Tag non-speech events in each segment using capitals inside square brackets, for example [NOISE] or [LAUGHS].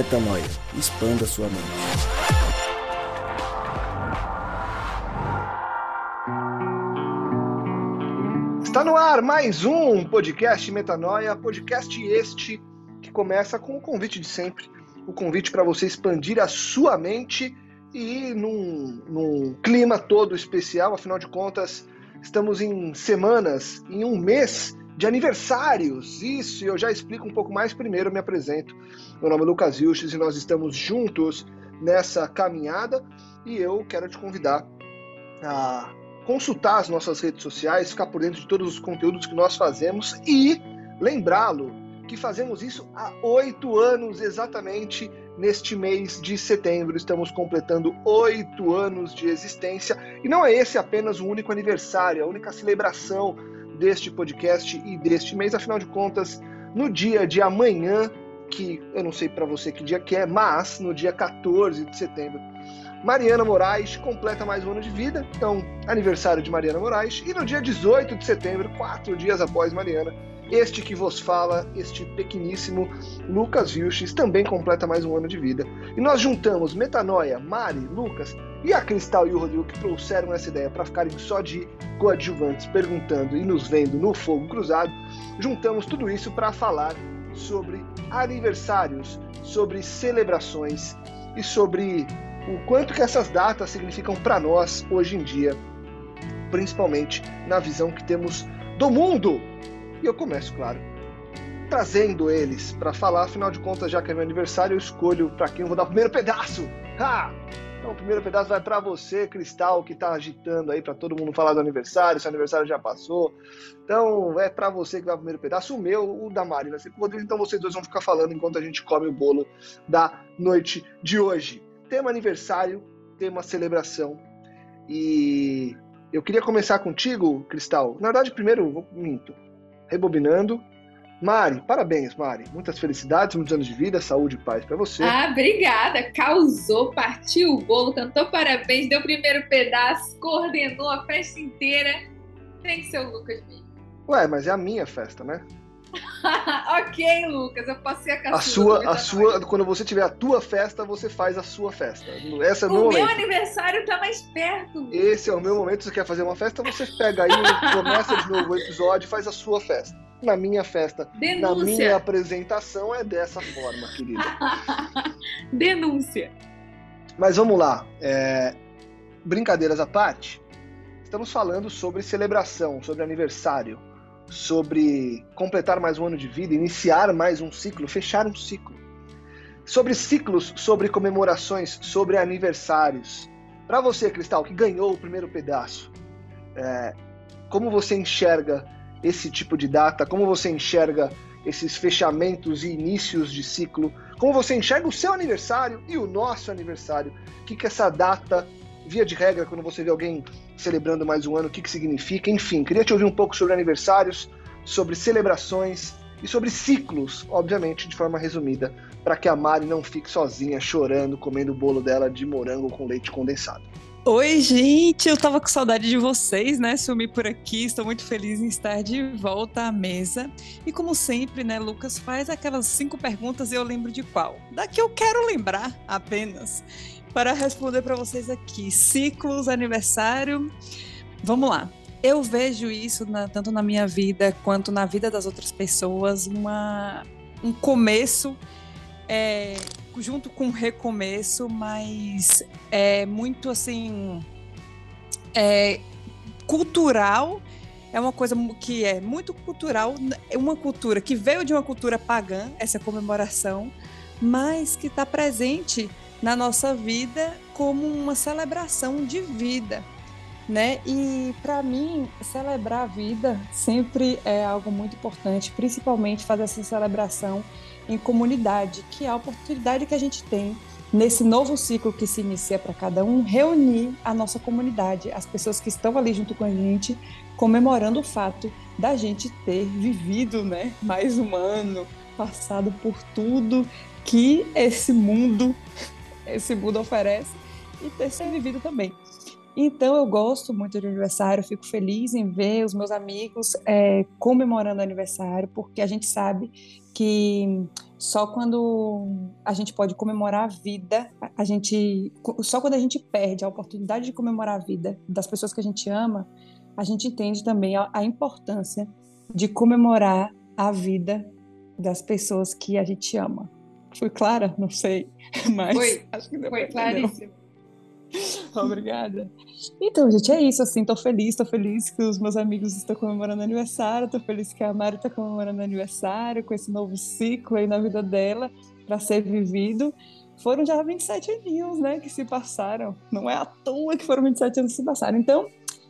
Metanoia. Expanda sua mente. Está no ar mais um podcast Metanoia, podcast este que começa com o convite de sempre, o convite para você expandir a sua mente e num, num clima todo especial, afinal de contas, estamos em semanas, em um mês de aniversários. Isso, eu já explico um pouco mais. Primeiro, me apresento. Meu nome é Lucas Vilches e nós estamos juntos nessa caminhada. E eu quero te convidar a consultar as nossas redes sociais, ficar por dentro de todos os conteúdos que nós fazemos e lembrá-lo que fazemos isso há oito anos exatamente neste mês de setembro. Estamos completando oito anos de existência e não é esse apenas o único aniversário, a única celebração deste podcast e deste mês. Afinal de contas, no dia de amanhã, que eu não sei para você que dia que é, mas no dia 14 de setembro, Mariana Moraes completa mais um ano de vida. Então, aniversário de Mariana Moraes. E no dia 18 de setembro, quatro dias após Mariana, este que vos fala, este pequeníssimo Lucas Vilches, também completa mais um ano de vida. E nós juntamos Metanoia, Mari, Lucas e a Cristal e o Rodrigo que trouxeram essa ideia para ficarem só de coadjuvantes, perguntando e nos vendo no fogo cruzado. Juntamos tudo isso para falar sobre aniversários, sobre celebrações e sobre o quanto que essas datas significam para nós hoje em dia, principalmente na visão que temos do mundo e eu começo, claro, trazendo eles para falar, afinal de contas, já que é meu aniversário, eu escolho para quem eu vou dar o primeiro pedaço. Ha! Então, o primeiro pedaço vai para você, Cristal, que está agitando aí para todo mundo falar do aniversário. Seu aniversário já passou. Então, é para você que vai o primeiro pedaço. O meu, o da Mari, vai ser com o Rodrigo. Então, vocês dois vão ficar falando enquanto a gente come o bolo da noite de hoje. Tema aniversário, tema celebração. E eu queria começar contigo, Cristal. Na verdade, primeiro, minto rebobinando. Mari, parabéns, Mari. Muitas felicidades, muitos anos de vida, saúde e paz para você. Ah, obrigada. Causou, partiu o bolo, cantou parabéns, deu o primeiro pedaço, coordenou a festa inteira. Tem que ser o Lucas mesmo. Ué, mas é a minha festa, né? [LAUGHS] ok, Lucas, eu posso ser a caçula. A sua, a sua, quando você tiver a tua festa, você faz a sua festa. Esse é o, o meu, meu aniversário tá mais perto. Esse é o meu momento. Você quer fazer uma festa? Você pega aí, [LAUGHS] começa de novo o episódio e faz a sua festa. Na minha festa, Denúncia. na minha apresentação é dessa forma, querida. [LAUGHS] Denúncia. Mas vamos lá. É... Brincadeiras à parte, estamos falando sobre celebração, sobre aniversário sobre completar mais um ano de vida, iniciar mais um ciclo, fechar um ciclo. Sobre ciclos, sobre comemorações, sobre aniversários. Para você, Cristal, que ganhou o primeiro pedaço, é, como você enxerga esse tipo de data? Como você enxerga esses fechamentos e inícios de ciclo? Como você enxerga o seu aniversário e o nosso aniversário? O que, que essa data, via de regra, quando você vê alguém celebrando mais um ano, o que, que significa, enfim. Queria te ouvir um pouco sobre aniversários, sobre celebrações e sobre ciclos, obviamente, de forma resumida, para que a Mari não fique sozinha chorando, comendo o bolo dela de morango com leite condensado. Oi, gente, eu tava com saudade de vocês, né? Sumi por aqui, estou muito feliz em estar de volta à mesa. E como sempre, né, Lucas faz aquelas cinco perguntas e eu lembro de qual. Daqui eu quero lembrar apenas para responder para vocês aqui. Ciclos, aniversário. Vamos lá. Eu vejo isso na, tanto na minha vida quanto na vida das outras pessoas, uma, um começo é, junto com um recomeço, mas é muito assim é, cultural. É uma coisa que é muito cultural, é uma cultura que veio de uma cultura pagã, essa comemoração, mas que está presente na nossa vida como uma celebração de vida, né? E para mim, celebrar a vida sempre é algo muito importante, principalmente fazer essa celebração em comunidade, que é a oportunidade que a gente tem nesse novo ciclo que se inicia para cada um, reunir a nossa comunidade, as pessoas que estão ali junto com a gente, comemorando o fato da gente ter vivido, né, mais um ano, passado por tudo que esse mundo esse mundo oferece e ter sido vivido também. Então eu gosto muito de aniversário, fico feliz em ver os meus amigos é, comemorando aniversário, porque a gente sabe que só quando a gente pode comemorar a vida, a gente só quando a gente perde a oportunidade de comemorar a vida das pessoas que a gente ama, a gente entende também a, a importância de comemorar a vida das pessoas que a gente ama. Fui clara? Não sei, [LAUGHS] mas foi, acho que foi claríssimo. [LAUGHS] Obrigada. Então, gente, é isso, assim, tô feliz, tô feliz que os meus amigos estão comemorando aniversário, tô feliz que a Mari está comemorando aniversário, com esse novo ciclo aí na vida dela, para ser vivido. Foram já 27 aninhos, né, que se passaram. Não é à toa que foram 27 anos que se passaram. Então,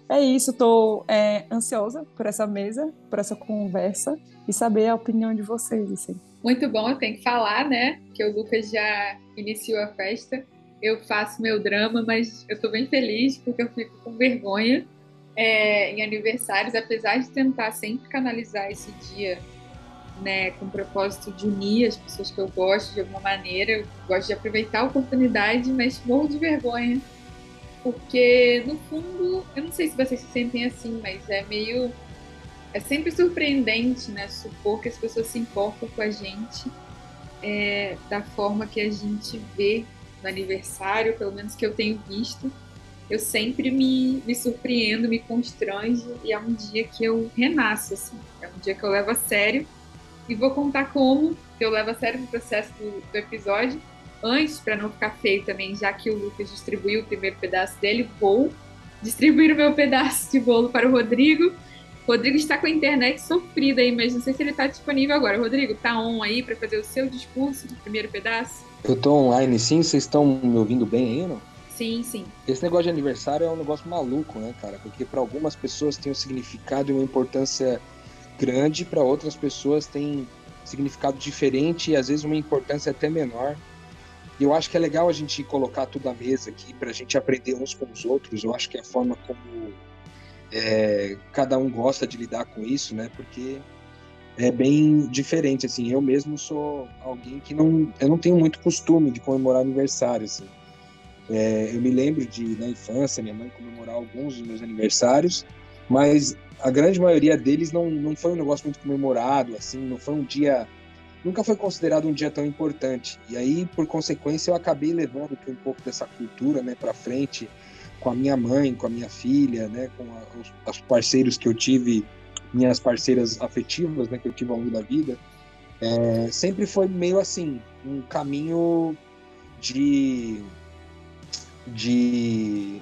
é isso, tô é, ansiosa por essa mesa, por essa conversa e saber a opinião de vocês, assim. Muito bom, eu tenho que falar, né, que o Lucas já iniciou a festa eu faço meu drama, mas eu estou bem feliz porque eu fico com vergonha é, em aniversários, apesar de tentar sempre canalizar esse dia né, com o propósito de unir as pessoas que eu gosto de alguma maneira. Eu gosto de aproveitar a oportunidade, mas morro de vergonha. Porque, no fundo, eu não sei se vocês se sentem assim, mas é meio. É sempre surpreendente, né? Supor que as pessoas se importam com a gente é, da forma que a gente vê no aniversário, pelo menos que eu tenho visto, eu sempre me, me surpreendo, me constrange e é um dia que eu renasço, assim. É um dia que eu levo a sério e vou contar como eu levo a sério o processo do, do episódio. Antes, para não ficar feio também, já que o Lucas distribuiu o primeiro pedaço dele, vou distribuir o meu pedaço de bolo para o Rodrigo. Rodrigo está com a internet sofrida aí, mas não sei se ele está disponível agora. Rodrigo, tá on aí para fazer o seu discurso do primeiro pedaço? Eu tô online sim, vocês estão me ouvindo bem aí, não? Sim, sim. Esse negócio de aniversário é um negócio maluco, né, cara? Porque para algumas pessoas tem um significado e uma importância grande, para outras pessoas tem significado diferente e às vezes uma importância até menor. E eu acho que é legal a gente colocar tudo à mesa aqui para a gente aprender uns com os outros. Eu acho que é a forma como é, cada um gosta de lidar com isso, né? Porque é bem diferente, assim. Eu mesmo sou alguém que não, eu não tenho muito costume de comemorar aniversário, assim. É, eu me lembro de na infância minha mãe comemorar alguns dos meus aniversários, mas a grande maioria deles não, não foi um negócio muito comemorado, assim. Não foi um dia, nunca foi considerado um dia tão importante. E aí, por consequência, eu acabei levando um pouco dessa cultura, né, para frente com a minha mãe, com a minha filha, né, com a, os, os parceiros que eu tive minhas parceiras afetivas, né, que eu tive ao longo da vida, é, sempre foi meio assim, um caminho de, de,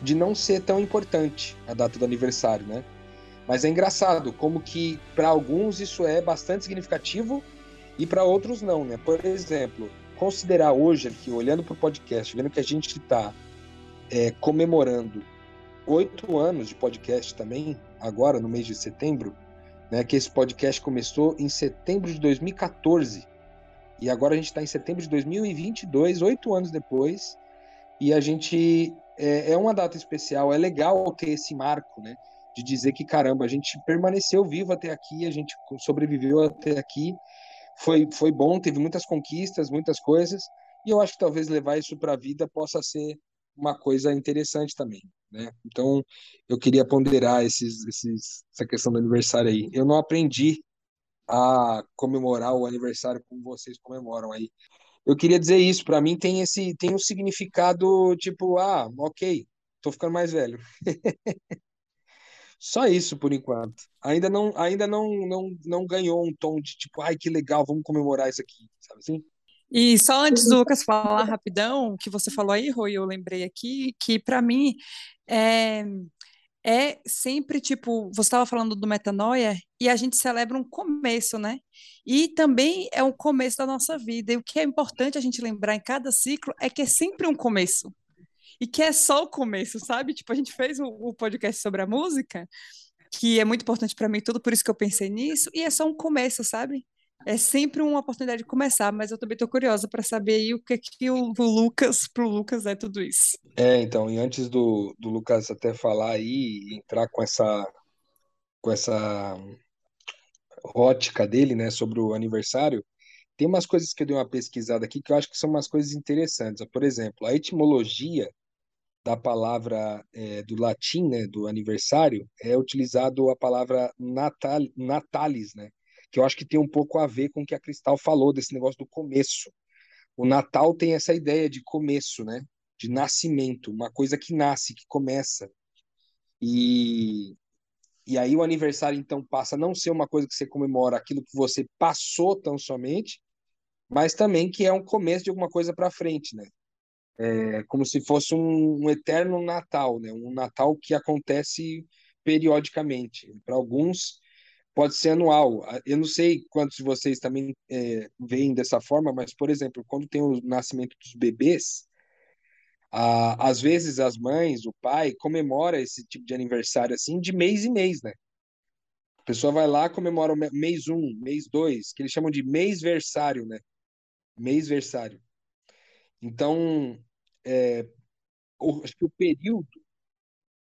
de não ser tão importante a data do aniversário, né? Mas é engraçado como que para alguns isso é bastante significativo e para outros não, né? Por exemplo, considerar hoje aqui, olhando para o podcast, vendo que a gente está é, comemorando oito anos de podcast também, agora no mês de setembro, né, que esse podcast começou em setembro de 2014 e agora a gente está em setembro de 2022, oito anos depois, e a gente é, é, uma data especial. É legal ter esse marco, né, de dizer que caramba, a gente permaneceu vivo até aqui, a gente sobreviveu até aqui, foi foi bom, teve muitas conquistas, muitas coisas, e eu acho que talvez levar isso para a vida possa ser uma coisa interessante também, né? Então, eu queria ponderar esses, esses, essa questão do aniversário aí. Eu não aprendi a comemorar o aniversário como vocês comemoram aí. Eu queria dizer isso, para mim tem esse tem um significado tipo, ah, OK, tô ficando mais velho. [LAUGHS] Só isso por enquanto. Ainda não ainda não não não ganhou um tom de tipo, ai que legal, vamos comemorar isso aqui, sabe assim? E só antes do Lucas falar rapidão, que você falou aí, Rui, eu lembrei aqui, que para mim é, é sempre tipo, você estava falando do metanoia e a gente celebra um começo, né? E também é um começo da nossa vida. E o que é importante a gente lembrar em cada ciclo é que é sempre um começo. E que é só o começo, sabe? Tipo, a gente fez o, o podcast sobre a música, que é muito importante para mim, tudo por isso que eu pensei nisso, e é só um começo, sabe? É sempre uma oportunidade de começar, mas eu também estou curiosa para saber aí o que é que o, o Lucas, pro Lucas é tudo isso. É, então, e antes do, do Lucas até falar aí, entrar com essa com essa ótica dele, né, sobre o aniversário, tem umas coisas que eu dei uma pesquisada aqui que eu acho que são umas coisas interessantes. Por exemplo, a etimologia da palavra é, do latim, né, do aniversário, é utilizado a palavra natal, natalis, né, que eu acho que tem um pouco a ver com o que a Cristal falou desse negócio do começo. O Natal tem essa ideia de começo, né, de nascimento, uma coisa que nasce, que começa. E e aí o aniversário então passa a não ser uma coisa que você comemora aquilo que você passou tão somente, mas também que é um começo de alguma coisa para frente, né? É como se fosse um, um, eterno Natal, né? Um Natal que acontece periodicamente. Para alguns pode ser anual. Eu não sei quantos de vocês também é, veem dessa forma, mas por exemplo, quando tem o nascimento dos bebês, ah, às vezes as mães, o pai, comemora esse tipo de aniversário assim de mês em mês, né? A pessoa vai lá, comemora o mês um, mês dois, que eles chamam de mês-versário, né? Mês-versário. Então, é, o, acho que o período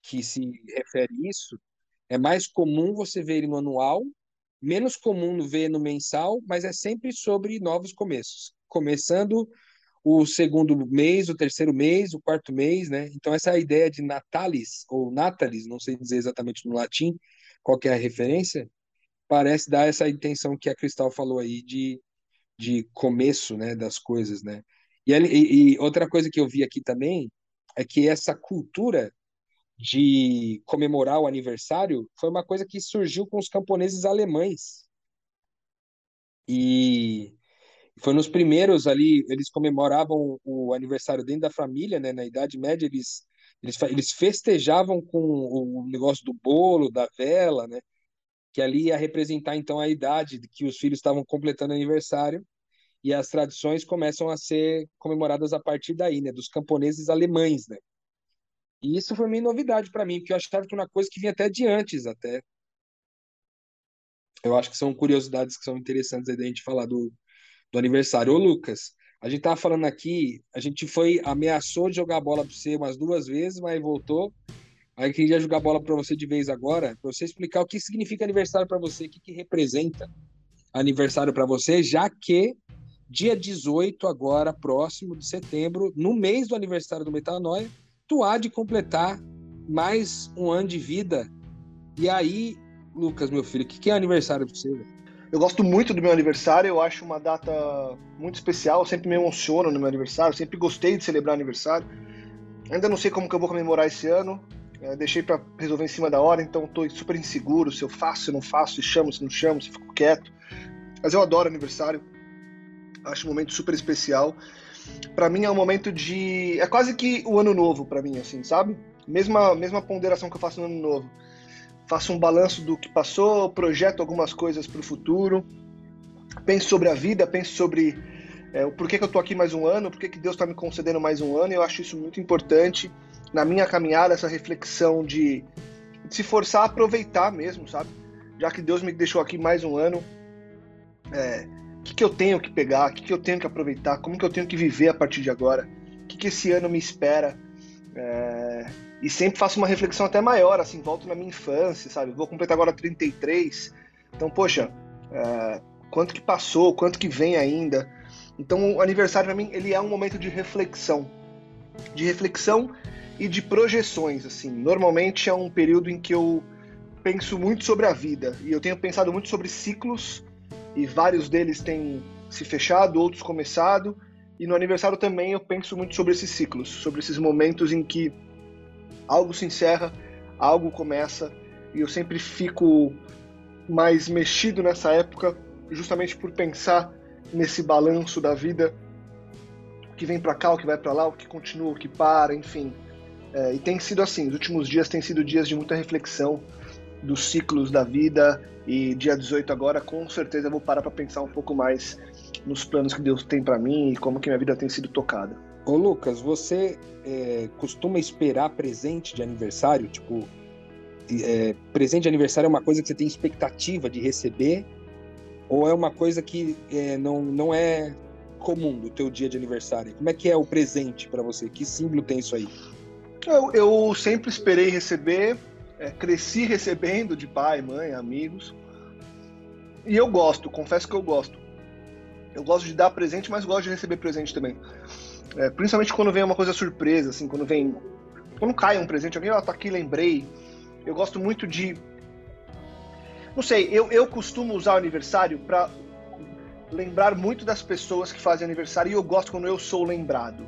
que se refere isso é mais comum você ver ele no anual, menos comum ver no mensal, mas é sempre sobre novos começos. Começando o segundo mês, o terceiro mês, o quarto mês, né? Então essa ideia de natalis ou natalis, não sei dizer exatamente no latim qual é a referência, parece dar essa intenção que a Cristal falou aí de, de começo, né, das coisas, né? E, e, e outra coisa que eu vi aqui também é que essa cultura de comemorar o aniversário foi uma coisa que surgiu com os camponeses alemães. E foi nos primeiros ali, eles comemoravam o aniversário dentro da família, né? Na Idade Média, eles, eles, eles festejavam com o negócio do bolo, da vela, né? Que ali ia representar, então, a idade que os filhos estavam completando aniversário. E as tradições começam a ser comemoradas a partir daí, né? Dos camponeses alemães, né? E isso foi meio novidade para mim, porque eu achava que uma coisa que vinha até de antes, até. Eu acho que são curiosidades que são interessantes aí da gente falar do, do aniversário. Ô, Lucas, a gente tava falando aqui, a gente foi, ameaçou de jogar bola para você umas duas vezes, mas voltou. Aí queria jogar bola para você de vez agora, para você explicar o que significa aniversário para você, o que, que representa aniversário para você, já que dia 18, agora, próximo de setembro, no mês do aniversário do Metanoia, tu há de completar mais um ano de vida. E aí, Lucas, meu filho, o que, que é aniversário para você? Eu gosto muito do meu aniversário, eu acho uma data muito especial, eu sempre me emociono no meu aniversário, sempre gostei de celebrar aniversário. Ainda não sei como que eu vou comemorar esse ano, é, deixei para resolver em cima da hora, então estou super inseguro se eu faço, se não faço, se chamo, se não chamo, se fico quieto. Mas eu adoro aniversário, acho um momento super especial. Para mim é um momento de. É quase que o ano novo para mim, assim, sabe? Mesma, mesma ponderação que eu faço no ano novo faço um balanço do que passou, projeto algumas coisas para o futuro, penso sobre a vida, penso sobre é, o porquê que eu estou aqui mais um ano, porquê que Deus está me concedendo mais um ano, eu acho isso muito importante na minha caminhada, essa reflexão de, de, se forçar a aproveitar mesmo, sabe? Já que Deus me deixou aqui mais um ano, é, o que, que eu tenho que pegar, o que, que eu tenho que aproveitar, como que eu tenho que viver a partir de agora, o que, que esse ano me espera, é, e sempre faço uma reflexão até maior, assim, volto na minha infância, sabe? Vou completar agora 33. Então, poxa, é, quanto que passou, quanto que vem ainda. Então, o aniversário para mim, ele é um momento de reflexão. De reflexão e de projeções, assim. Normalmente é um período em que eu penso muito sobre a vida. E eu tenho pensado muito sobre ciclos, e vários deles têm se fechado, outros começado. E no aniversário também eu penso muito sobre esses ciclos, sobre esses momentos em que algo se encerra, algo começa, e eu sempre fico mais mexido nessa época, justamente por pensar nesse balanço da vida, o que vem para cá, o que vai para lá, o que continua, o que para, enfim. É, e tem sido assim, os últimos dias têm sido dias de muita reflexão dos ciclos da vida, e dia 18 agora, com certeza eu vou parar para pensar um pouco mais nos planos que Deus tem para mim e como que minha vida tem sido tocada. Ô Lucas, você é, costuma esperar presente de aniversário? Tipo, é, presente de aniversário é uma coisa que você tem expectativa de receber? Ou é uma coisa que é, não, não é comum do teu dia de aniversário? Como é que é o presente para você? Que símbolo tem isso aí? Eu, eu sempre esperei receber, é, cresci recebendo de pai, mãe, amigos. E eu gosto, confesso que eu gosto. Eu gosto de dar presente, mas gosto de receber presente também. É, principalmente quando vem uma coisa surpresa, assim, quando vem quando cai um presente, alguém, ó, tá aqui, lembrei. Eu gosto muito de. Não sei, eu, eu costumo usar o aniversário para lembrar muito das pessoas que fazem aniversário e eu gosto quando eu sou lembrado.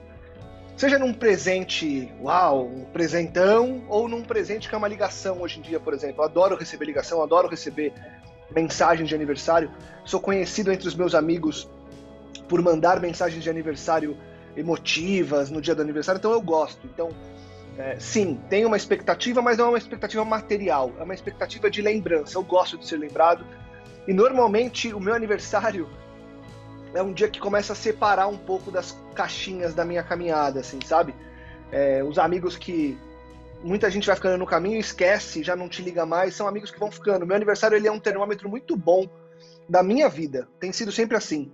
Seja num presente, uau, um presentão, ou num presente que é uma ligação hoje em dia, por exemplo. Eu adoro receber ligação, adoro receber mensagens de aniversário. Sou conhecido entre os meus amigos por mandar mensagens de aniversário emotivas no dia do aniversário, então eu gosto. Então, é, sim, tem uma expectativa, mas não é uma expectativa material, é uma expectativa de lembrança. Eu gosto de ser lembrado. E normalmente o meu aniversário é um dia que começa a separar um pouco das caixinhas da minha caminhada, assim, sabe? É, os amigos que muita gente vai ficando no caminho, esquece, já não te liga mais, são amigos que vão ficando. Meu aniversário ele é um termômetro muito bom da minha vida, tem sido sempre assim.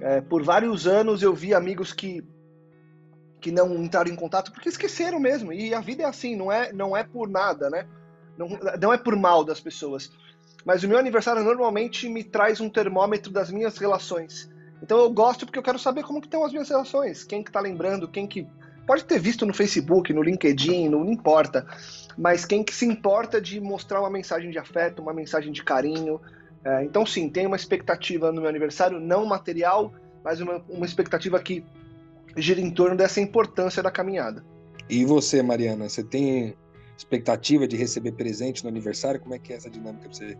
É, por vários anos eu vi amigos que que não entraram em contato porque esqueceram mesmo. E a vida é assim, não é, não é por nada, né? Não, não é por mal das pessoas. Mas o meu aniversário normalmente me traz um termômetro das minhas relações. Então eu gosto porque eu quero saber como que estão as minhas relações, quem que tá lembrando, quem que pode ter visto no Facebook, no LinkedIn, não importa, mas quem que se importa de mostrar uma mensagem de afeto, uma mensagem de carinho. É, então sim, tem uma expectativa no meu aniversário, não material, mas uma, uma expectativa que gira em torno dessa importância da caminhada. E você, Mariana, você tem expectativa de receber presente no aniversário? Como é que é essa dinâmica para você?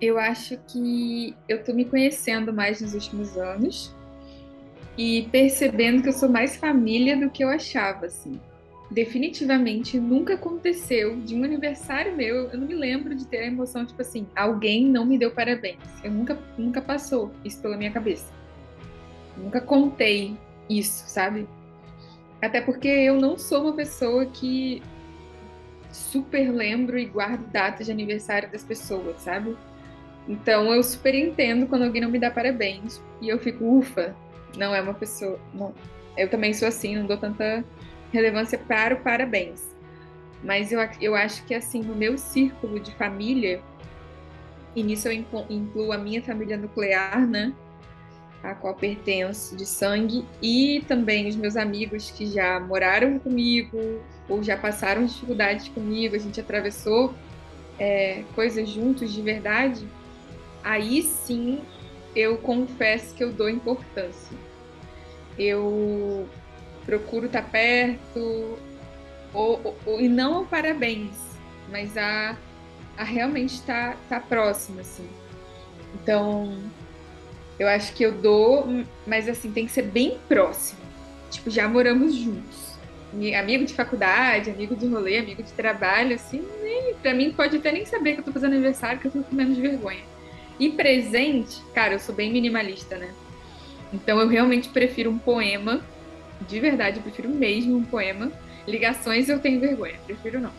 Eu acho que eu tô me conhecendo mais nos últimos anos e percebendo que eu sou mais família do que eu achava, assim. Definitivamente nunca aconteceu de um aniversário meu, eu não me lembro de ter a emoção, tipo assim, alguém não me deu parabéns. Eu nunca, nunca passou isso pela minha cabeça. Nunca contei isso, sabe? Até porque eu não sou uma pessoa que super lembro e guardo datas de aniversário das pessoas, sabe? Então eu super entendo quando alguém não me dá parabéns. E eu fico, ufa, não é uma pessoa. Não. Eu também sou assim, não dou tanta relevância para o parabéns. Mas eu, eu acho que assim, no meu círculo de família, e nisso eu incluo a minha família nuclear, né? A qual pertenço de sangue, e também os meus amigos que já moraram comigo, ou já passaram dificuldades comigo, a gente atravessou é, coisas juntos de verdade aí sim eu confesso que eu dou importância. Eu procuro estar perto, ou, ou, e não ao parabéns, mas a, a realmente estar tá, tá próximo, assim. Então, eu acho que eu dou, mas assim, tem que ser bem próximo. Tipo, já moramos juntos. Amigo de faculdade, amigo de rolê, amigo de trabalho, assim, nem, pra mim pode até nem saber que eu tô fazendo aniversário, que eu tô com menos vergonha. E presente, cara, eu sou bem minimalista, né? Então eu realmente prefiro um poema, de verdade, eu prefiro mesmo um poema. Ligações eu tenho vergonha, prefiro não.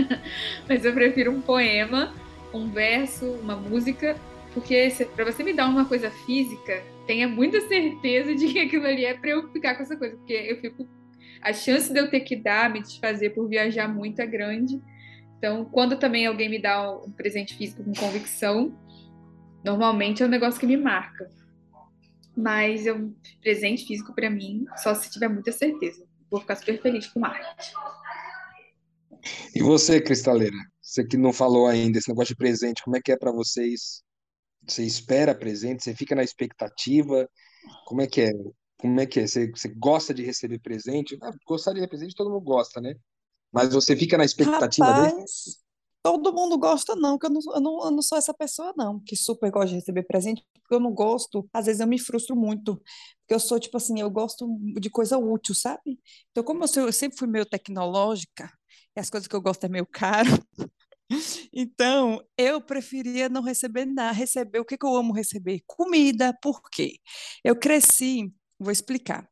[LAUGHS] Mas eu prefiro um poema, um verso, uma música, porque para você me dar uma coisa física, tenha muita certeza de que aquilo ali é para eu ficar com essa coisa, porque eu fico a chance de eu ter que dar, me desfazer por viajar muito é grande. Então, quando também alguém me dá um presente físico com convicção, Normalmente é um negócio que me marca. Mas eu, presente físico para mim, só se tiver muita certeza. Vou ficar super feliz com arte. E você, Cristaleira? Você que não falou ainda esse negócio de presente, como é que é para vocês? Você espera presente? Você fica na expectativa? Como é que é? Como é que é? Você, você gosta de receber presente? Ah, gostar de receber presente todo mundo gosta, né? Mas você fica na expectativa Rapaz, dele? Todo mundo gosta, não, que eu não, eu não, eu não sou essa pessoa, não, que super gosta de receber presente, porque eu não gosto, às vezes eu me frustro muito, porque eu sou, tipo assim, eu gosto de coisa útil, sabe? Então, como eu, sou, eu sempre fui meio tecnológica, e as coisas que eu gosto é meio caro, [LAUGHS] então eu preferia não receber nada, receber, o que, que eu amo receber? Comida, por quê? Eu cresci, vou explicar,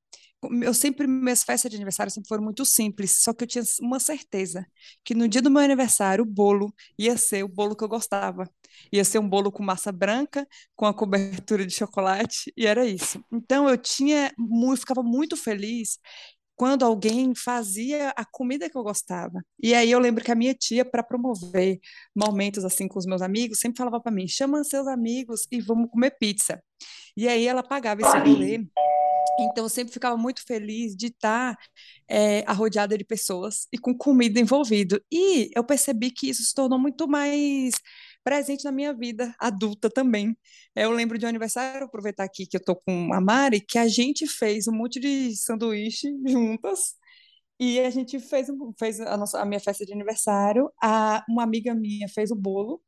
eu sempre, minhas festas de aniversário sempre foram muito simples, só que eu tinha uma certeza que no dia do meu aniversário o bolo ia ser o bolo que eu gostava. Ia ser um bolo com massa branca, com a cobertura de chocolate, e era isso. Então eu tinha, eu ficava muito feliz quando alguém fazia a comida que eu gostava. E aí eu lembro que a minha tia, para promover momentos assim com os meus amigos, sempre falava para mim: chama seus amigos e vamos comer pizza. E aí ela pagava esse rolê Então, eu sempre ficava muito feliz de estar é, arrodeada de pessoas e com comida envolvido. E eu percebi que isso se tornou muito mais presente na minha vida adulta também. Eu lembro de um aniversário, aproveitar aqui que eu tô com a Mari, que a gente fez um monte de sanduíche juntas. E a gente fez, fez a, nossa, a minha festa de aniversário. A, uma amiga minha fez o bolo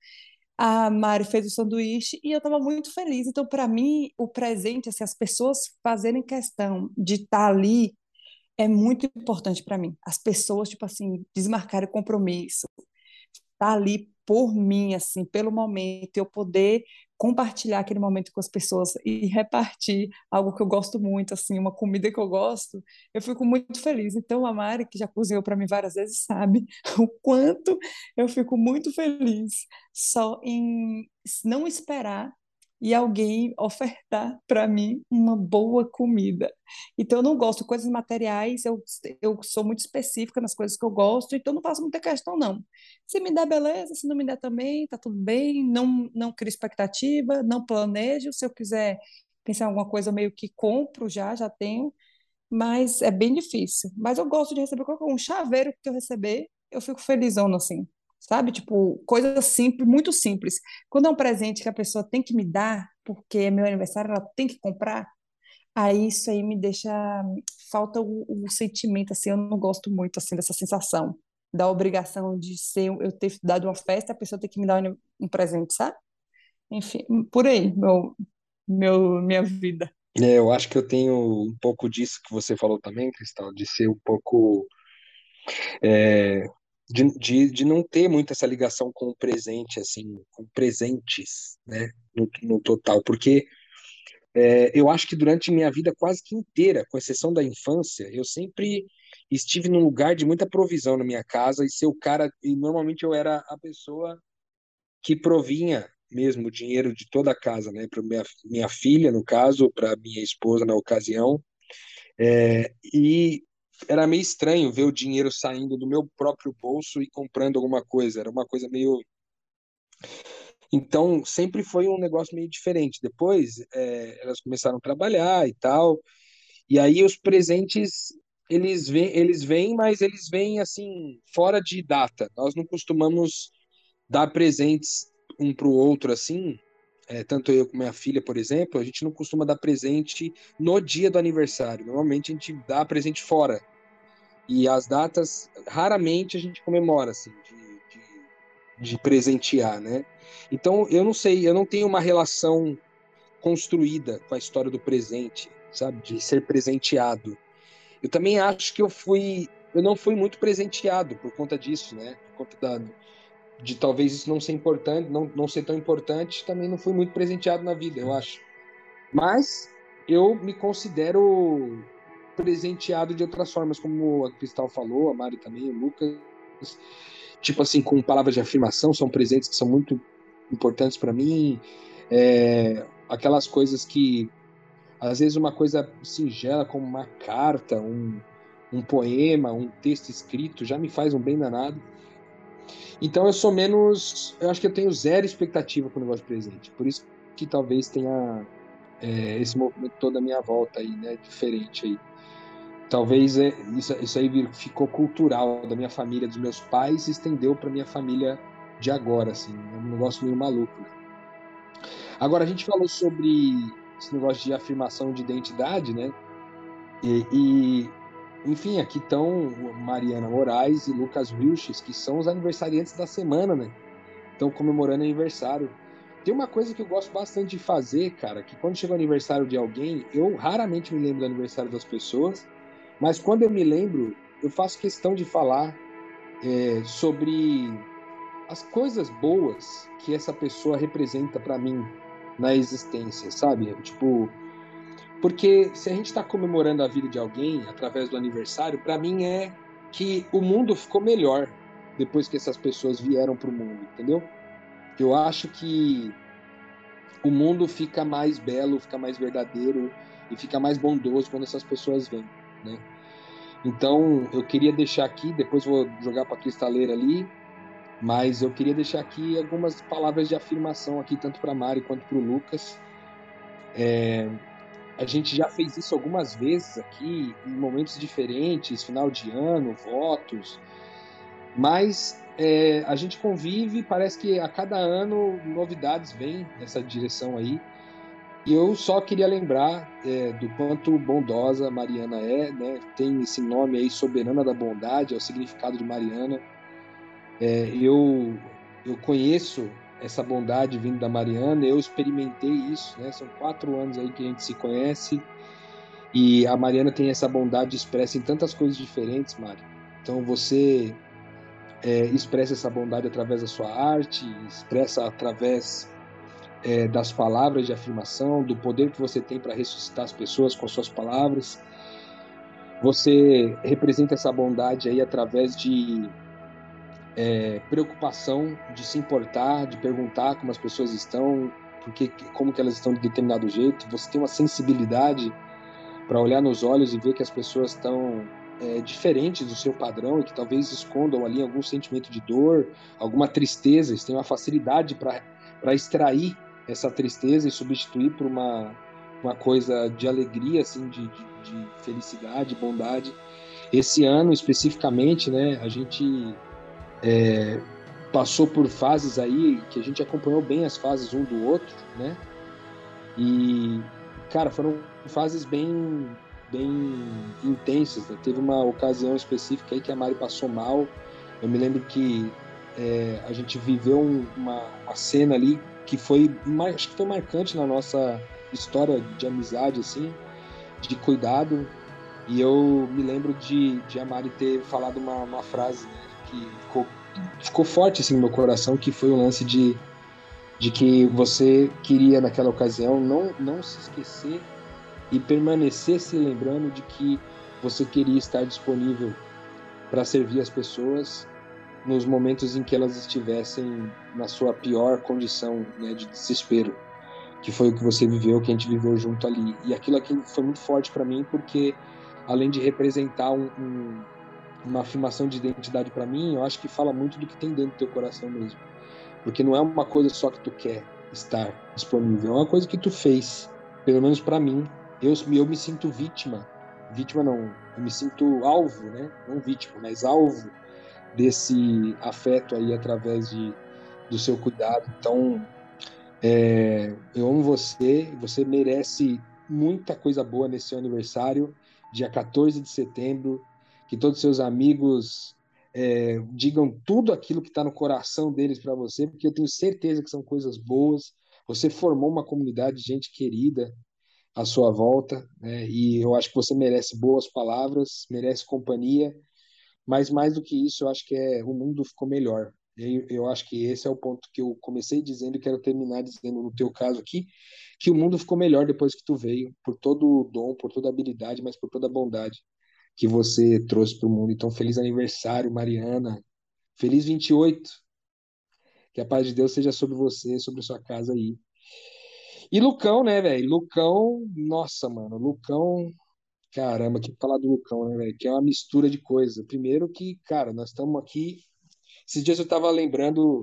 a Mari fez o sanduíche e eu estava muito feliz. Então, para mim, o presente, assim, as pessoas fazerem questão de estar tá ali é muito importante para mim. As pessoas, tipo assim, desmarcarem o compromisso, tá ali por mim, assim, pelo momento, eu poder compartilhar aquele momento com as pessoas e repartir algo que eu gosto muito, assim, uma comida que eu gosto, eu fico muito feliz. Então, a Mari, que já cozinhou para mim várias vezes, sabe [LAUGHS] o quanto eu fico muito feliz só em não esperar e alguém ofertar para mim uma boa comida. Então, eu não gosto de coisas materiais, eu, eu sou muito específica nas coisas que eu gosto, então não faço muita questão, não. Se me der, beleza, se não me der também, tá tudo bem, não, não crio expectativa, não planejo, se eu quiser pensar em alguma coisa, meio que compro já, já tenho, mas é bem difícil. Mas eu gosto de receber qualquer um chaveiro que eu receber, eu fico felizona, assim sabe? Tipo, coisa simples, muito simples. Quando é um presente que a pessoa tem que me dar, porque é meu aniversário, ela tem que comprar, aí isso aí me deixa. Falta o, o sentimento, assim, eu não gosto muito, assim, dessa sensação, da obrigação de ser, eu ter dado uma festa, a pessoa tem que me dar um, um presente, sabe? Enfim, por aí, meu, meu, minha vida. É, eu acho que eu tenho um pouco disso que você falou também, Cristal, de ser um pouco é, de, de, de não ter muito essa ligação com o presente, assim, com presentes, né, no, no total, porque é, eu acho que durante minha vida quase que inteira, com exceção da infância, eu sempre estive num lugar de muita provisão na minha casa e ser o cara, e normalmente eu era a pessoa que provinha mesmo o dinheiro de toda a casa, né, para minha, minha filha, no caso, para minha esposa na ocasião, é, e era meio estranho ver o dinheiro saindo do meu próprio bolso e comprando alguma coisa. Era uma coisa meio. Então, sempre foi um negócio meio diferente. Depois, é, elas começaram a trabalhar e tal. E aí, os presentes, eles vêm, eles vêm, mas eles vêm assim, fora de data. Nós não costumamos dar presentes um para o outro assim. É, tanto eu como minha filha, por exemplo, a gente não costuma dar presente no dia do aniversário. Normalmente a gente dá presente fora. E as datas, raramente a gente comemora, assim, de, de, de presentear, né? Então, eu não sei, eu não tenho uma relação construída com a história do presente, sabe? De ser presenteado. Eu também acho que eu fui, eu não fui muito presenteado por conta disso, né? Por conta da, de talvez isso não ser importante, não, não ser tão importante, também não fui muito presenteado na vida, eu acho. Mas eu me considero presenteado de outras formas, como a Cristal falou, a Mari também, o Lucas. Tipo assim, com palavras de afirmação, são presentes que são muito importantes para mim. É, aquelas coisas que, às vezes, uma coisa singela, como uma carta, um, um poema, um texto escrito, já me faz um bem danado. Então eu sou menos. Eu acho que eu tenho zero expectativa com o negócio de presente. Por isso que talvez tenha é, esse movimento todo à minha volta aí, né? Diferente aí talvez é, isso, isso aí ficou cultural da minha família, dos meus pais, e estendeu para minha família de agora, assim, é um negócio meio maluco. Né? Agora, a gente falou sobre esse negócio de afirmação de identidade, né? E, e enfim, aqui estão Mariana Moraes e Lucas Wilches, que são os aniversariantes da semana, né? Estão comemorando aniversário. Tem uma coisa que eu gosto bastante de fazer, cara, que quando chega o aniversário de alguém, eu raramente me lembro do aniversário das pessoas, mas quando eu me lembro, eu faço questão de falar é, sobre as coisas boas que essa pessoa representa para mim na existência, sabe? Tipo, porque se a gente está comemorando a vida de alguém através do aniversário, para mim é que o mundo ficou melhor depois que essas pessoas vieram para o mundo, entendeu? Eu acho que o mundo fica mais belo, fica mais verdadeiro e fica mais bondoso quando essas pessoas vêm, né? Então, eu queria deixar aqui, depois vou jogar para a cristaleira ali, mas eu queria deixar aqui algumas palavras de afirmação aqui, tanto para Mari quanto para o Lucas. É, a gente já fez isso algumas vezes aqui, em momentos diferentes, final de ano, votos, mas é, a gente convive, parece que a cada ano novidades vêm nessa direção aí. E eu só queria lembrar é, do quanto bondosa Mariana é, né? Tem esse nome aí, Soberana da Bondade, é o significado de Mariana. É, eu, eu conheço essa bondade vindo da Mariana, eu experimentei isso, né? São quatro anos aí que a gente se conhece e a Mariana tem essa bondade expressa em tantas coisas diferentes, Mari. Então você é, expressa essa bondade através da sua arte, expressa através é, das palavras de afirmação, do poder que você tem para ressuscitar as pessoas com as suas palavras. Você representa essa bondade aí através de é, preocupação, de se importar, de perguntar como as pessoas estão, porque como que elas estão de determinado jeito. Você tem uma sensibilidade para olhar nos olhos e ver que as pessoas estão é, diferentes do seu padrão e que talvez escondam ali algum sentimento de dor, alguma tristeza. Você tem uma facilidade para extrair essa tristeza e substituir por uma, uma coisa de alegria, assim, de, de, de felicidade, bondade. Esse ano especificamente, né, a gente é, passou por fases aí que a gente acompanhou bem as fases um do outro, né? E cara, foram fases bem bem intensas. Né? Teve uma ocasião específica aí que a Mari passou mal. Eu me lembro que é, a gente viveu uma, uma, cena ali que foi, acho que foi marcante na nossa história de amizade, assim, de cuidado. E eu me lembro de, de a Mari ter falado uma, uma frase né, que ficou, ficou forte assim, no meu coração, que foi o lance de, de que você queria, naquela ocasião, não, não se esquecer e permanecer se lembrando de que você queria estar disponível para servir as pessoas nos momentos em que elas estivessem na sua pior condição né, de desespero, que foi o que você viveu, que a gente viveu junto ali. E aquilo aqui foi muito forte para mim, porque além de representar um, um, uma afirmação de identidade para mim, eu acho que fala muito do que tem dentro do teu coração mesmo. Porque não é uma coisa só que tu quer estar disponível, é uma coisa que tu fez, pelo menos para mim. Eu, eu me sinto vítima, vítima não, eu me sinto alvo, né? Não vítima, mas alvo desse afeto aí através de, do seu cuidado. Então, é, eu amo você, você merece muita coisa boa nesse seu aniversário, dia 14 de setembro, que todos seus amigos é, digam tudo aquilo que está no coração deles para você, porque eu tenho certeza que são coisas boas. Você formou uma comunidade de gente querida à sua volta, né? e eu acho que você merece boas palavras, merece companhia mas mais do que isso, eu acho que é o mundo ficou melhor. Eu, eu acho que esse é o ponto que eu comecei dizendo e quero terminar dizendo no teu caso aqui, que o mundo ficou melhor depois que tu veio, por todo o dom, por toda a habilidade, mas por toda a bondade que você trouxe para o mundo. Então, feliz aniversário, Mariana. Feliz 28. Que a paz de Deus seja sobre você, sobre a sua casa aí. E Lucão, né, velho? Lucão, nossa, mano, Lucão Caramba, que falar do Lucão, né, velho? Que é uma mistura de coisa. Primeiro que, cara, nós estamos aqui. Esses dias eu estava lembrando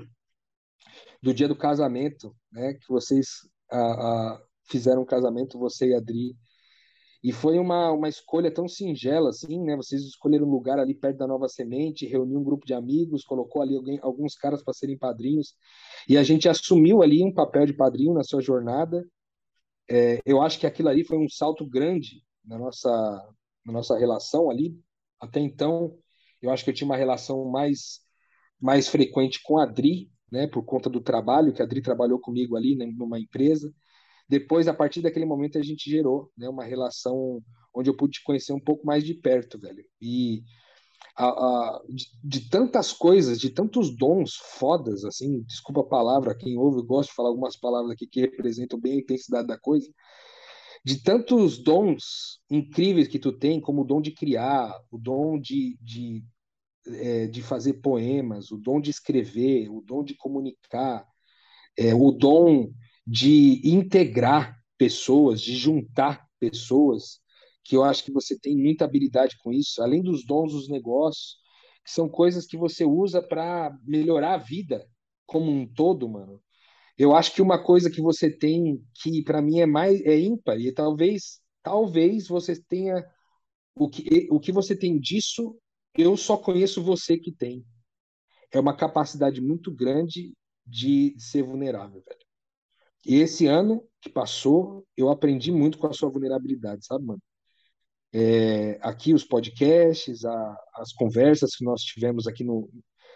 do dia do casamento, né? Que vocês a, a, fizeram um casamento, você e a Adri. E foi uma, uma escolha tão singela, assim, né? Vocês escolheram um lugar ali perto da Nova Semente, reuniu um grupo de amigos, colocou ali alguém, alguns caras para serem padrinhos. E a gente assumiu ali um papel de padrinho na sua jornada. É, eu acho que aquilo ali foi um salto grande na nossa, na nossa relação ali. Até então, eu acho que eu tinha uma relação mais, mais frequente com a Adri, né, por conta do trabalho, que a Adri trabalhou comigo ali né, numa empresa. Depois, a partir daquele momento, a gente gerou né, uma relação onde eu pude te conhecer um pouco mais de perto, velho. E a, a, de, de, tantas coisas, de tantos dons fodas, assim, desculpa a palavra, quem ouve, eu gosto de falar algumas palavras aqui que representam bem a intensidade da coisa, de tantos dons incríveis que tu tem, como o dom de criar, o dom de, de, é, de fazer poemas, o dom de escrever, o dom de comunicar, é, o dom de integrar pessoas, de juntar pessoas, que eu acho que você tem muita habilidade com isso, além dos dons dos negócios, que são coisas que você usa para melhorar a vida como um todo, mano. Eu acho que uma coisa que você tem que para mim é mais é ímpar e talvez talvez você tenha o que, o que você tem disso, eu só conheço você que tem. É uma capacidade muito grande de ser vulnerável, velho. E esse ano que passou, eu aprendi muito com a sua vulnerabilidade, sabe, mano? É, aqui os podcasts, a, as conversas que nós tivemos aqui no,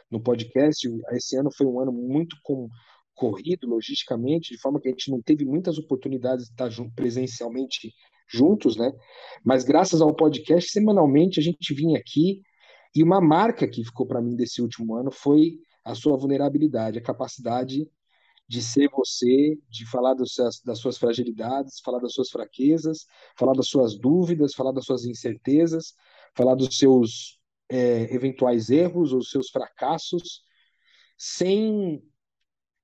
no podcast, esse ano foi um ano muito com, corrido logisticamente, de forma que a gente não teve muitas oportunidades de estar presencialmente juntos, né? Mas graças ao podcast, semanalmente a gente vinha aqui e uma marca que ficou para mim desse último ano foi a sua vulnerabilidade, a capacidade de ser você, de falar das suas, das suas fragilidades, falar das suas fraquezas, falar das suas dúvidas, falar das suas incertezas, falar dos seus é, eventuais erros ou seus fracassos, sem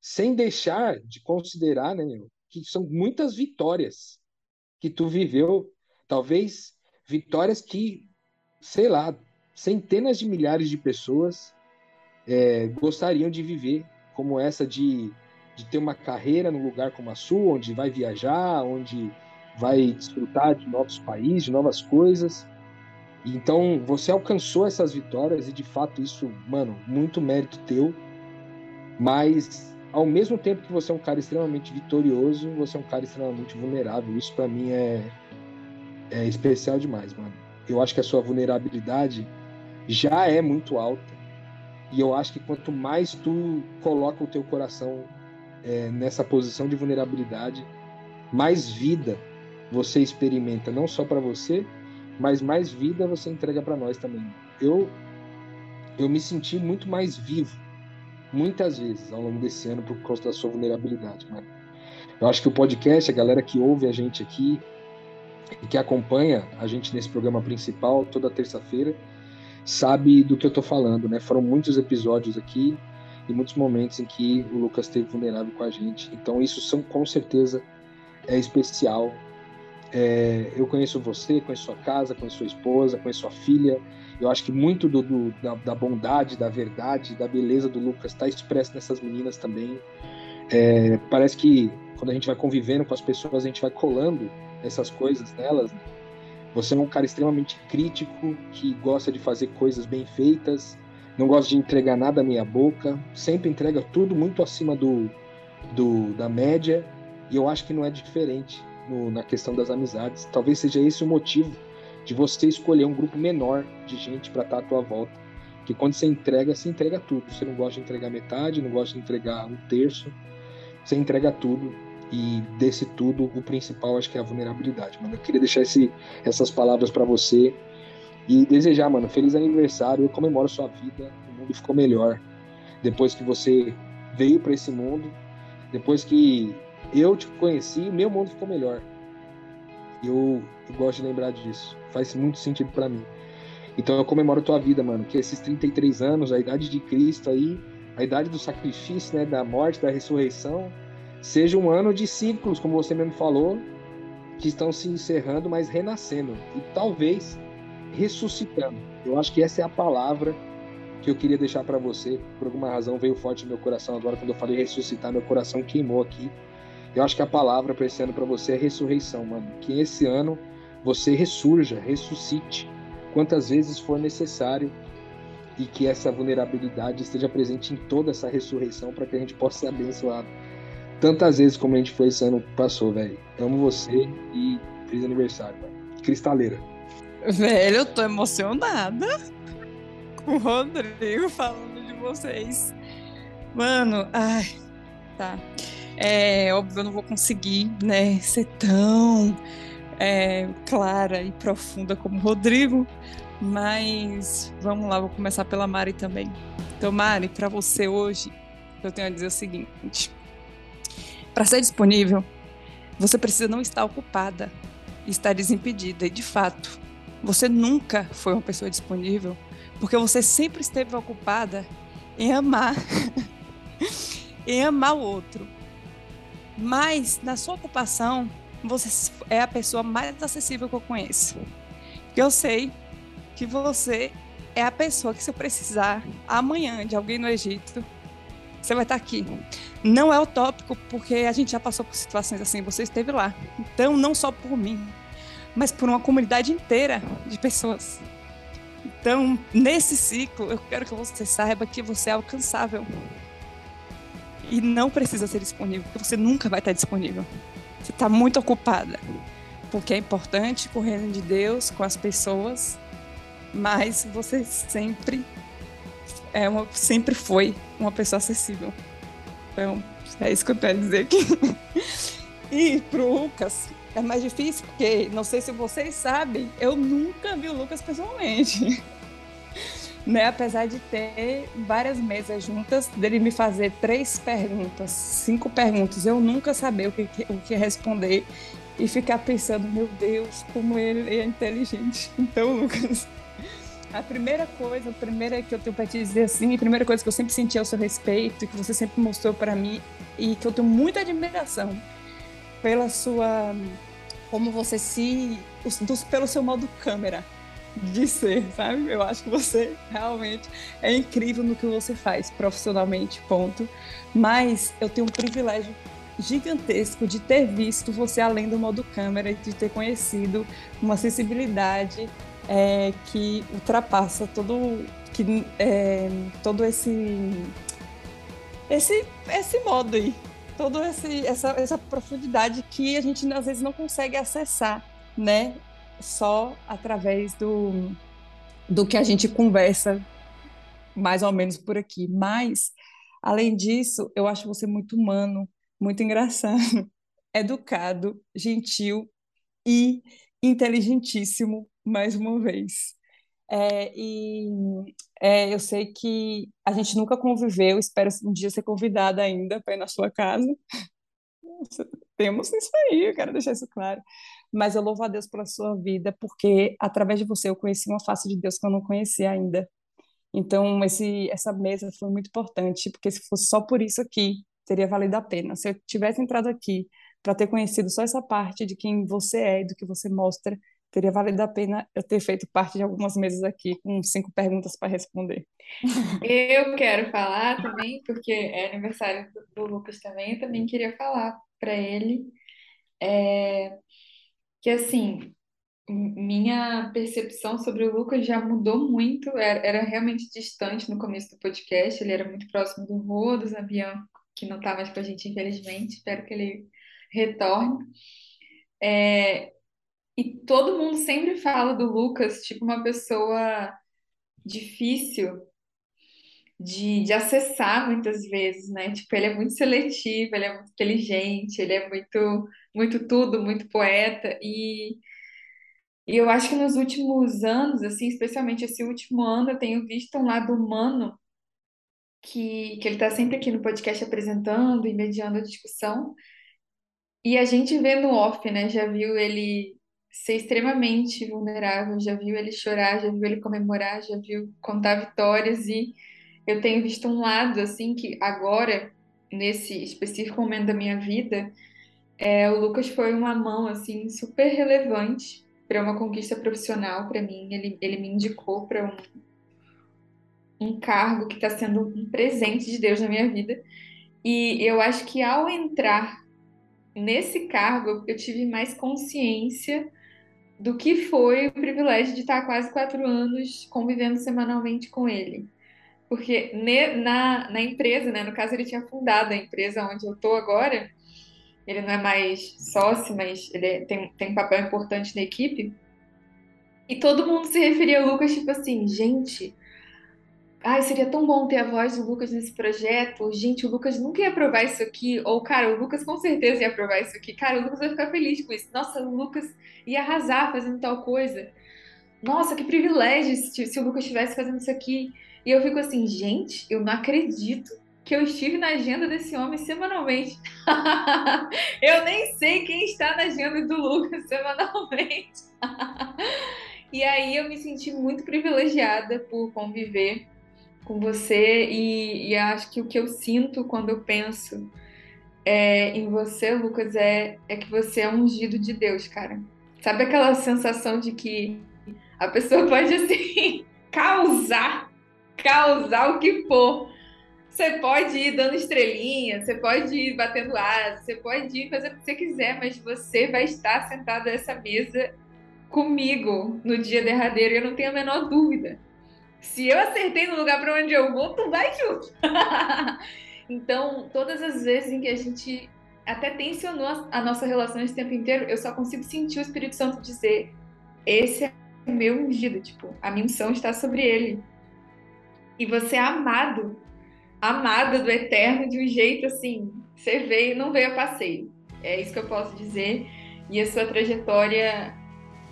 sem deixar de considerar, né, que são muitas vitórias que tu viveu, talvez vitórias que, sei lá, centenas de milhares de pessoas é, gostariam de viver, como essa de, de ter uma carreira num lugar como a sua, onde vai viajar, onde vai desfrutar de novos países, de novas coisas. Então, você alcançou essas vitórias e, de fato, isso, mano, muito mérito teu. Mas ao mesmo tempo que você é um cara extremamente vitorioso, você é um cara extremamente vulnerável. Isso para mim é, é especial demais, mano. Eu acho que a sua vulnerabilidade já é muito alta. E eu acho que quanto mais tu coloca o teu coração é, nessa posição de vulnerabilidade, mais vida você experimenta, não só para você, mas mais vida você entrega para nós também. Eu eu me senti muito mais vivo muitas vezes ao longo desse ano por causa da sua vulnerabilidade, mano. Eu acho que o podcast, a galera que ouve a gente aqui e que acompanha a gente nesse programa principal toda terça-feira, sabe do que eu tô falando, né? Foram muitos episódios aqui e muitos momentos em que o Lucas esteve vulnerável com a gente. Então isso são com certeza é especial. É, eu conheço você, conheço sua casa, conheço sua esposa, conheço sua filha, eu acho que muito do, do da, da, bondade, da verdade, da beleza do Lucas está expresso nessas meninas também. É, parece que quando a gente vai convivendo com as pessoas, a gente vai colando essas coisas nelas. Né? Você é um cara extremamente crítico, que gosta de fazer coisas bem feitas, não gosta de entregar nada à minha boca, sempre entrega tudo muito acima do, do da média, e eu acho que não é diferente no, na questão das amizades. Talvez seja esse o motivo de você escolher um grupo menor de gente para estar à tua volta. Que quando você entrega, você entrega tudo. Você não gosta de entregar metade, não gosta de entregar um terço. Você entrega tudo. E desse tudo, o principal acho que é a vulnerabilidade, mano. Eu queria deixar esse, essas palavras para você e desejar, mano, feliz aniversário. Eu comemoro sua vida. O mundo ficou melhor depois que você veio para esse mundo. Depois que eu te conheci, meu mundo ficou melhor. Eu, eu gosto de lembrar disso. Faz muito sentido para mim. Então eu comemoro tua vida, mano. Que esses 33 anos, a idade de Cristo aí, a idade do sacrifício, né, da morte, da ressurreição, seja um ano de ciclos, como você mesmo falou, que estão se encerrando, mas renascendo e talvez ressuscitando. Eu acho que essa é a palavra que eu queria deixar para você. Por alguma razão veio forte no meu coração agora quando eu falei ressuscitar, meu coração queimou aqui. Eu acho que a palavra para esse ano para você é ressurreição, mano. Que esse ano você ressurja, ressuscite quantas vezes for necessário e que essa vulnerabilidade esteja presente em toda essa ressurreição para que a gente possa ser abençoado tantas vezes como a gente foi esse ano passou, velho. Amo você e feliz aniversário, mano. Cristaleira. Velho, eu tô emocionada [LAUGHS] com o Rodrigo falando de vocês. Mano, ai, tá. É óbvio, eu não vou conseguir, né, ser tão é, clara e profunda como o Rodrigo, mas vamos lá, vou começar pela Mari também. Então, Mari, para você hoje, eu tenho a dizer o seguinte: para ser disponível, você precisa não estar ocupada e estar desimpedida. E de fato, você nunca foi uma pessoa disponível, porque você sempre esteve ocupada em amar, [LAUGHS] em amar o outro mas na sua ocupação, você é a pessoa mais acessível que eu conheço. Eu sei que você é a pessoa que se eu precisar amanhã de alguém no Egito, você vai estar aqui. Não é utópico, porque a gente já passou por situações assim, você esteve lá. Então, não só por mim, mas por uma comunidade inteira de pessoas. Então, nesse ciclo, eu quero que você saiba que você é alcançável. E não precisa ser disponível, porque você nunca vai estar disponível. Você está muito ocupada. Porque é importante com o reino de Deus, com as pessoas, mas você sempre é uma, sempre foi uma pessoa acessível. Então, é isso que eu quero dizer aqui. [LAUGHS] e pro Lucas, é mais difícil, porque não sei se vocês sabem, eu nunca vi o Lucas pessoalmente. Né? Apesar de ter várias mesas juntas, dele me fazer três perguntas, cinco perguntas, eu nunca saber o que, o que responder e ficar pensando, meu Deus, como ele é inteligente. [LAUGHS] Então, Lucas, a primeira coisa, a primeira que eu tenho para te dizer assim, a primeira coisa que eu sempre senti ao seu respeito, que você sempre mostrou para mim e que eu tenho muita admiração pela sua como você se pelo seu modo câmera de ser, sabe? Eu acho que você realmente é incrível no que você faz profissionalmente, ponto. Mas eu tenho um privilégio gigantesco de ter visto você além do modo câmera e de ter conhecido uma sensibilidade é, que ultrapassa todo que é, todo esse esse esse modo aí esse essa, essa profundidade que a gente às vezes não consegue acessar né só através do do que a gente conversa mais ou menos por aqui mas além disso eu acho você muito humano muito engraçado [LAUGHS] educado gentil e inteligentíssimo mais uma vez. É, e é, eu sei que a gente nunca conviveu, espero um dia ser convidada ainda para ir na sua casa. [LAUGHS] Temos isso aí, eu quero deixar isso claro. Mas eu louvo a Deus pela sua vida, porque através de você eu conheci uma face de Deus que eu não conhecia ainda. Então, esse, essa mesa foi muito importante, porque se fosse só por isso aqui, teria valido a pena. Se eu tivesse entrado aqui para ter conhecido só essa parte de quem você é e do que você mostra, teria valido a pena eu ter feito parte de algumas mesas aqui com cinco perguntas para responder. Eu quero falar também, porque é aniversário do, Lucas também, eu também queria falar para ele é, que, assim, minha percepção sobre o Lucas já mudou muito, era, era, realmente distante no começo do podcast, ele era muito próximo do Rô, do Zambian, que não está mais com a gente, infelizmente, espero que ele retorne. É, e todo mundo sempre fala do Lucas, tipo, uma pessoa difícil de, de acessar muitas vezes, né? Tipo, ele é muito seletivo, ele é muito inteligente, ele é muito, muito tudo, muito poeta. E, e eu acho que nos últimos anos, assim, especialmente esse último ano, eu tenho visto um lado humano que, que ele está sempre aqui no podcast apresentando e mediando a discussão. E a gente vê no off, né? Já viu ele ser extremamente vulnerável, já viu ele chorar, já viu ele comemorar, já viu contar vitórias e eu tenho visto um lado assim que agora nesse específico momento da minha vida, é, o Lucas foi uma mão assim super relevante para uma conquista profissional para mim. Ele, ele me indicou para um, um cargo que está sendo um presente de Deus na minha vida. E eu acho que ao entrar nesse cargo, eu tive mais consciência do que foi o privilégio de estar quase quatro anos convivendo semanalmente com ele. Porque na, na empresa, né, no caso ele tinha fundado a empresa onde eu estou agora, ele não é mais sócio, mas ele é, tem, tem um papel importante na equipe. E todo mundo se referia ao Lucas, tipo assim, gente, Ai, seria tão bom ter a voz do Lucas nesse projeto. Gente, o Lucas nunca ia aprovar isso aqui. Ou, cara, o Lucas com certeza ia aprovar isso aqui. Cara, o Lucas vai ficar feliz com isso. Nossa, o Lucas ia arrasar fazendo tal coisa. Nossa, que privilégio se, se o Lucas estivesse fazendo isso aqui. E eu fico assim, gente, eu não acredito que eu estive na agenda desse homem semanalmente. [LAUGHS] eu nem sei quem está na agenda do Lucas [LAUGHS] semanalmente. [LAUGHS] e aí eu me senti muito privilegiada por conviver com você e, e, acho que o que eu sinto quando eu penso é, em você, Lucas, é, é que você é ungido de Deus, cara. Sabe aquela sensação de que a pessoa pode, assim, causar, causar o que for. Você pode ir dando estrelinha, você pode ir batendo asa, você pode ir fazendo o que você quiser, mas você vai estar sentado nessa mesa comigo no dia derradeiro, eu não tenho a menor dúvida. Se eu acertei no lugar para onde eu vou, tu vai junto. [LAUGHS] então, todas as vezes em que a gente até tensionou a nossa relação esse tempo inteiro, eu só consigo sentir o Espírito Santo dizer: esse é meu ungido, tipo, a minha unção está sobre ele. E você é amado, amada do eterno de um jeito assim, você veio, não veio a passeio. É isso que eu posso dizer. E a sua trajetória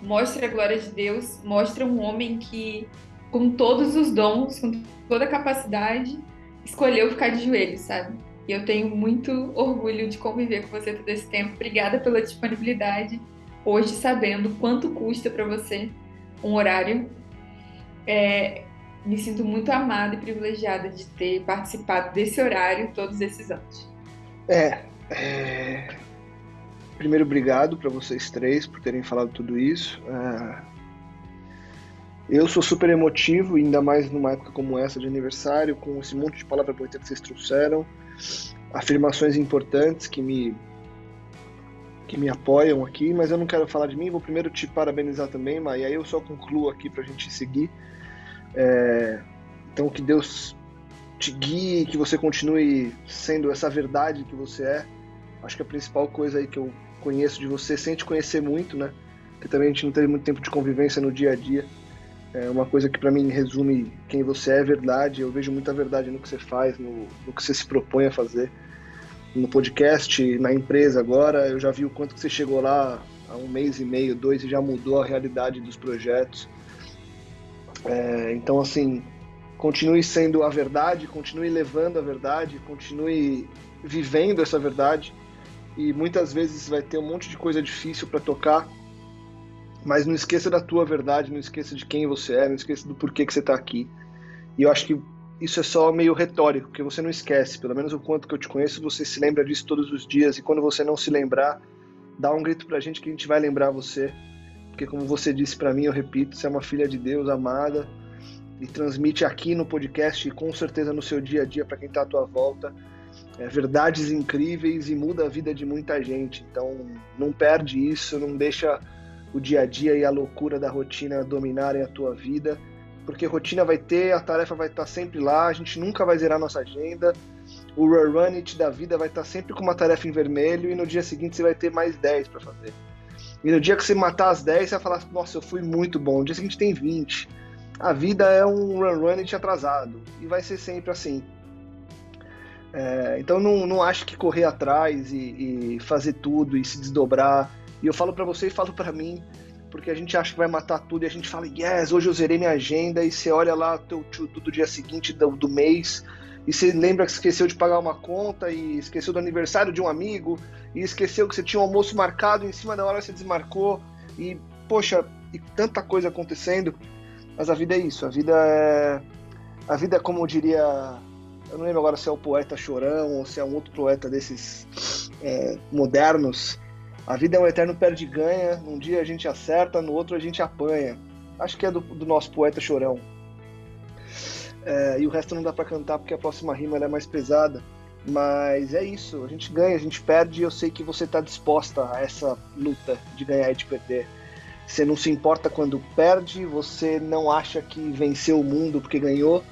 mostra a glória de Deus, mostra um homem que, com todos os dons, com toda a capacidade, escolheu ficar de joelhos, sabe? E eu tenho muito orgulho de conviver com você todo esse tempo. Obrigada pela disponibilidade. Hoje, sabendo quanto custa para você um horário, é, me sinto muito amada e privilegiada de ter participado desse horário todos esses anos. É. é... Primeiro, obrigado para vocês três por terem falado tudo isso. É... Eu sou super emotivo, ainda mais numa época como essa de aniversário, com esse monte de palavra bonita que vocês trouxeram afirmações importantes que me que me apoiam aqui, mas eu não quero falar de mim, vou primeiro te parabenizar também, mas aí eu só concluo aqui para a gente seguir. É, então que Deus te guie, que você continue sendo essa verdade que você é. Acho que a principal coisa aí que eu conheço de você, sem te conhecer muito, né? Porque também a gente não teve muito tempo de convivência no dia a dia. É uma coisa que para mim resume quem você é, verdade. Eu vejo muita verdade no que você faz, no, no, que você se propõe a fazer. No podcast, na empresa agora, eu já vi o quanto que você chegou lá há um mês e meio, dois, e já mudou a realidade dos projetos. É, então, assim, continue sendo a verdade, continue levando a verdade, continue vivendo essa verdade. E muitas vezes vai ter um monte de coisa difícil para tocar, mas não esqueça da tua verdade, não esqueça de quem você é, não esqueça do porquê que você está aqui. E eu acho que isso é só meio retórico, porque você não esquece. Pelo menos o quanto que eu te conheço, você se lembra disso todos os dias. E quando você não se lembrar, dá um grito pra gente que a gente vai lembrar você. Porque como você disse para mim, eu repito, você é uma filha de Deus amada e transmite aqui no podcast e com certeza no seu dia a dia para quem está à tua volta. É, verdades incríveis e muda a vida de muita gente. Então não perde isso, não deixa o dia a dia e a loucura da rotina dominarem a tua vida, porque rotina vai ter, a tarefa vai estar sempre lá, a gente nunca vai zerar nossa agenda, o run it da vida vai estar sempre com uma tarefa em vermelho e no dia seguinte você vai ter mais 10 para fazer. E no dia que você matar as 10, você vai falar, nossa, eu fui muito bom. No dia seguinte tem 20. A vida é um run run it atrasado e vai ser sempre assim. É, então não, não acho que correr atrás e, e fazer tudo e se desdobrar e eu falo para você e falo para mim, porque a gente acha que vai matar tudo e a gente fala, yes, hoje eu zerei minha agenda, e você olha lá teu tudo do dia seguinte do, do mês, e você lembra que esqueceu de pagar uma conta, e esqueceu do aniversário de um amigo, e esqueceu que você tinha um almoço marcado, e em cima da hora você desmarcou, e poxa, e tanta coisa acontecendo. Mas a vida é isso, a vida é. A vida é como eu diria. Eu não lembro agora se é o poeta chorão ou se é um outro poeta desses é, modernos a vida é um eterno perde-ganha, um dia a gente acerta, no outro a gente apanha. Acho que é do, do nosso poeta Chorão. É, e o resto não dá para cantar porque a próxima rima é mais pesada. Mas é isso, a gente ganha, a gente perde e eu sei que você está disposta a essa luta de ganhar e de perder. Você não se importa quando perde, você não acha que venceu o mundo porque ganhou.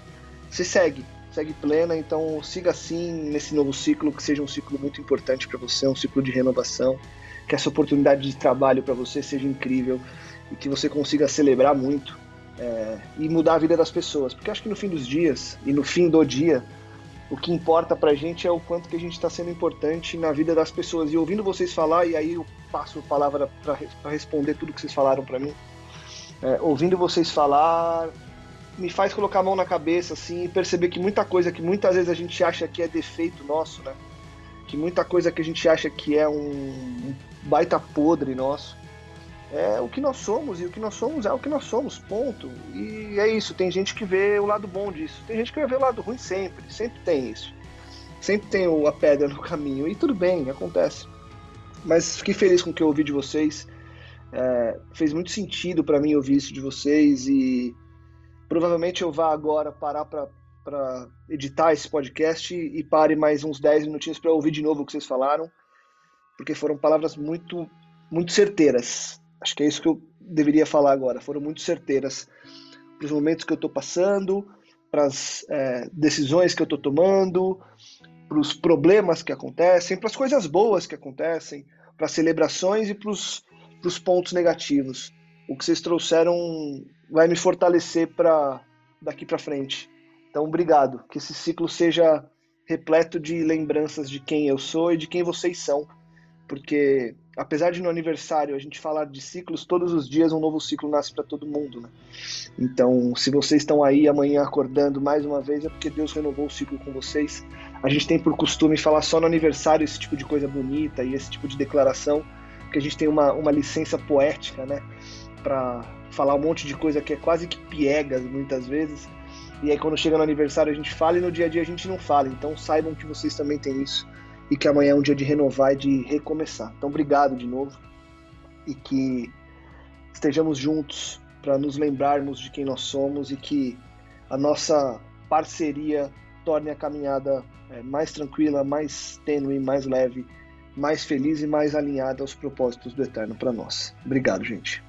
Você segue, segue plena, então siga assim nesse novo ciclo, que seja um ciclo muito importante para você, um ciclo de renovação que essa oportunidade de trabalho para você seja incrível e que você consiga celebrar muito é, e mudar a vida das pessoas. Porque acho que no fim dos dias e no fim do dia, o que importa para a gente é o quanto que a gente está sendo importante na vida das pessoas. E ouvindo vocês falar, e aí eu passo a palavra para responder tudo que vocês falaram para mim, é, ouvindo vocês falar, me faz colocar a mão na cabeça assim e perceber que muita coisa que muitas vezes a gente acha que é defeito nosso, né? Que muita coisa que a gente acha que é um, baita podre nosso. É o que nós somos, e o que nós somos é o que nós somos, ponto. E é isso, tem gente que vê o lado bom disso. Tem gente que ver o lado ruim sempre, sempre tem isso. Sempre tem a pedra no caminho, e tudo bem, acontece. Mas fiquei feliz com o que eu ouvi de vocês. É, fez muito sentido para mim ouvir isso de vocês e provavelmente eu vá agora parar para editar esse podcast e pare mais uns 10 minutinhos para ouvir de novo o que vocês falaram porque foram palavras muito, muito certeiras. Acho que é isso que eu deveria falar agora. Foram muito certeiras para os momentos que eu estou passando, para as é, decisões que eu estou tomando, para os problemas que acontecem, para as coisas boas que acontecem, para as celebrações e para os pontos negativos. O que vocês trouxeram vai me fortalecer para daqui para frente. Então, obrigado. Que esse ciclo seja repleto de lembranças de quem eu sou e de quem vocês são. Porque, apesar de no aniversário a gente falar de ciclos, todos os dias um novo ciclo nasce para todo mundo. Né? Então, se vocês estão aí amanhã acordando mais uma vez, é porque Deus renovou o ciclo com vocês. A gente tem por costume falar só no aniversário esse tipo de coisa bonita e esse tipo de declaração, porque a gente tem uma, uma licença poética, né? Para falar um monte de coisa que é quase que piegas muitas vezes. E aí quando chega no aniversário a gente fala e no dia a dia a gente não fala. Então saibam que vocês também têm isso e que amanhã é um dia de renovar e de recomeçar. Então obrigado de novo e que estejamos juntos para nos lembrarmos de quem nós somos e que a nossa parceria torne a caminhada é, mais tranquila, mais tênue, mais leve, mais feliz e mais alinhada aos propósitos do Eterno para nós. Obrigado, gente.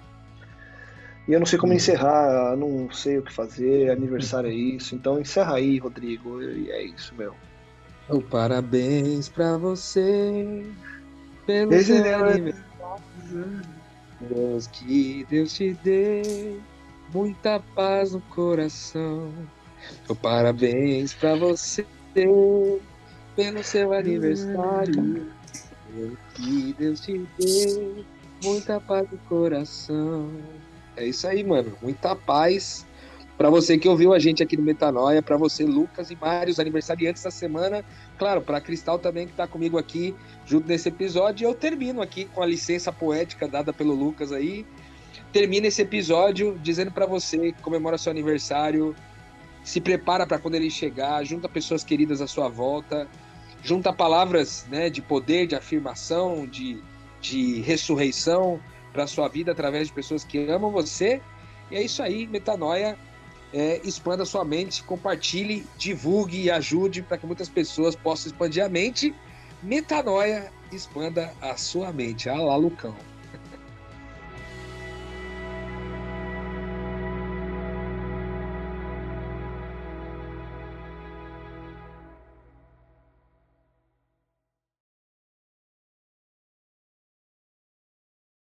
E eu não sei como uhum. encerrar, não sei o que fazer, aniversário é isso. Então encerra aí, Rodrigo. E é isso, meu. Oh, parabéns pra você pelo Esse seu aniversário. Deus que Deus te dê muita paz no coração. Oh, parabéns pra você pelo seu aniversário. Que Deus te dê muita paz no coração. É isso aí, mano. Muita paz. Para você que ouviu a gente aqui no Metanoia, para você, Lucas e vários aniversariantes da semana. Claro, para Cristal também, que está comigo aqui junto nesse episódio. E eu termino aqui com a licença poética dada pelo Lucas aí. Termina esse episódio dizendo para você que comemora seu aniversário. Se prepara para quando ele chegar, junta pessoas queridas à sua volta, junta palavras né, de poder, de afirmação, de, de ressurreição para sua vida através de pessoas que amam você. E é isso aí, metanoia. É, expanda sua mente, compartilhe, divulgue e ajude para que muitas pessoas possam expandir a mente. Metanoia, expanda a sua mente. Ah lá, Lucão.